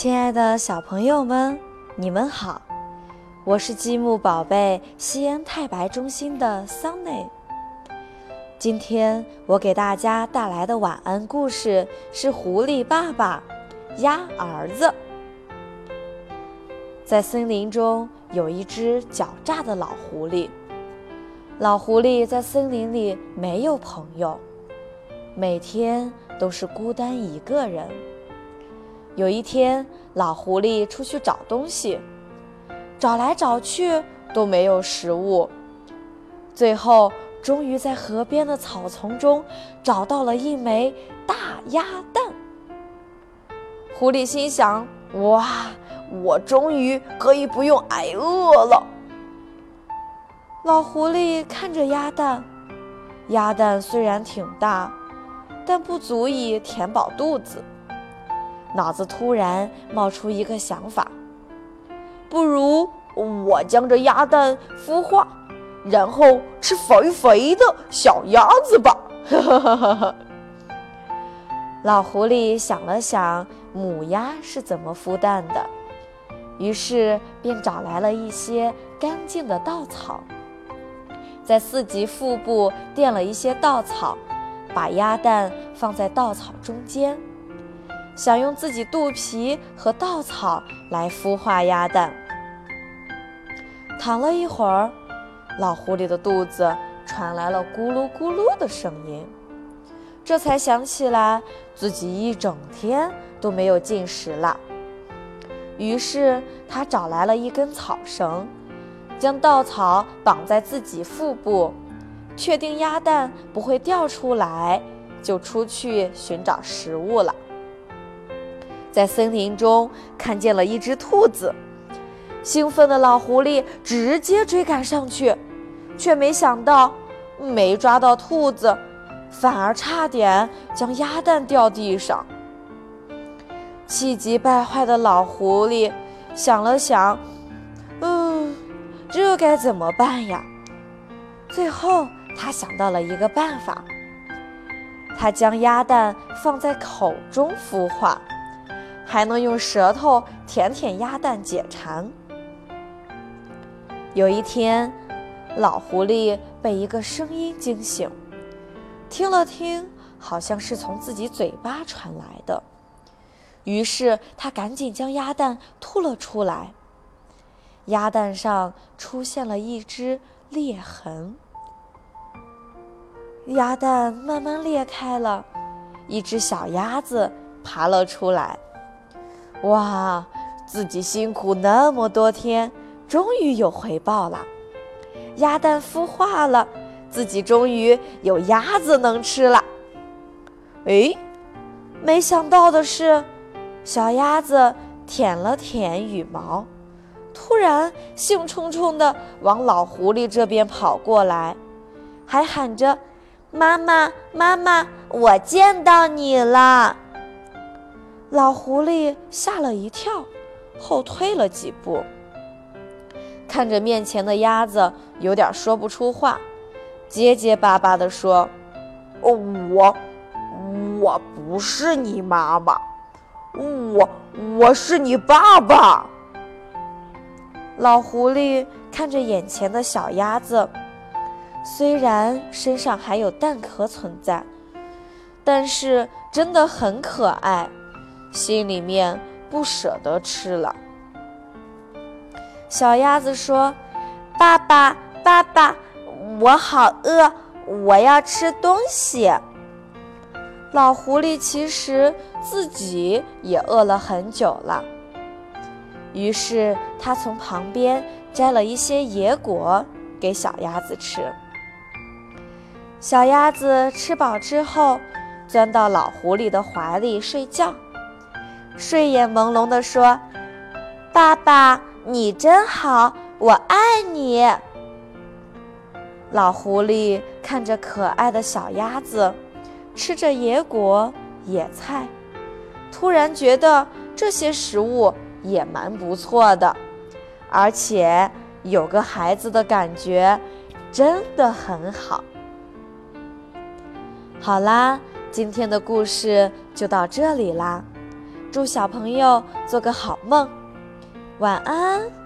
亲爱的小朋友们，你们好，我是积木宝贝西安太白中心的桑内。今天我给大家带来的晚安故事是《狐狸爸爸鸭儿子》。在森林中有一只狡诈的老狐狸，老狐狸在森林里没有朋友，每天都是孤单一个人。有一天，老狐狸出去找东西，找来找去都没有食物，最后终于在河边的草丛中找到了一枚大鸭蛋。狐狸心想：“哇，我终于可以不用挨饿了。”老狐狸看着鸭蛋，鸭蛋虽然挺大，但不足以填饱肚子。脑子突然冒出一个想法，不如我将这鸭蛋孵化，然后吃肥肥的小鸭子吧。老狐狸想了想，母鸭是怎么孵蛋的，于是便找来了一些干净的稻草，在四级腹部垫了一些稻草，把鸭蛋放在稻草中间。想用自己肚皮和稻草来孵化鸭蛋。躺了一会儿，老狐狸的肚子传来了咕噜咕噜的声音，这才想起来自己一整天都没有进食了。于是他找来了一根草绳，将稻草绑在自己腹部，确定鸭蛋不会掉出来，就出去寻找食物了。在森林中看见了一只兔子，兴奋的老狐狸直接追赶上去，却没想到没抓到兔子，反而差点将鸭蛋掉地上。气急败坏的老狐狸想了想，嗯，这该怎么办呀？最后，他想到了一个办法，他将鸭蛋放在口中孵化。还能用舌头舔舔鸭蛋解馋。有一天，老狐狸被一个声音惊醒，听了听，好像是从自己嘴巴传来的。于是他赶紧将鸭蛋吐了出来，鸭蛋上出现了一只裂痕。鸭蛋慢慢裂开了，一只小鸭子爬了出来。哇，自己辛苦那么多天，终于有回报了。鸭蛋孵化了，自己终于有鸭子能吃了。哎，没想到的是，小鸭子舔了舔羽毛，突然兴冲冲地往老狐狸这边跑过来，还喊着：“妈妈，妈妈，我见到你了。”老狐狸吓了一跳，后退了几步，看着面前的鸭子，有点说不出话，结结巴巴地说：“哦，我，我不是你妈妈，我，我是你爸爸。”老狐狸看着眼前的小鸭子，虽然身上还有蛋壳存在，但是真的很可爱。心里面不舍得吃了。小鸭子说：“爸爸，爸爸，我好饿，我要吃东西。”老狐狸其实自己也饿了很久了，于是他从旁边摘了一些野果给小鸭子吃。小鸭子吃饱之后，钻到老狐狸的怀里睡觉。睡眼朦胧地说：“爸爸，你真好，我爱你。”老狐狸看着可爱的小鸭子，吃着野果、野菜，突然觉得这些食物也蛮不错的，而且有个孩子的感觉，真的很好。好啦，今天的故事就到这里啦。祝小朋友做个好梦，晚安。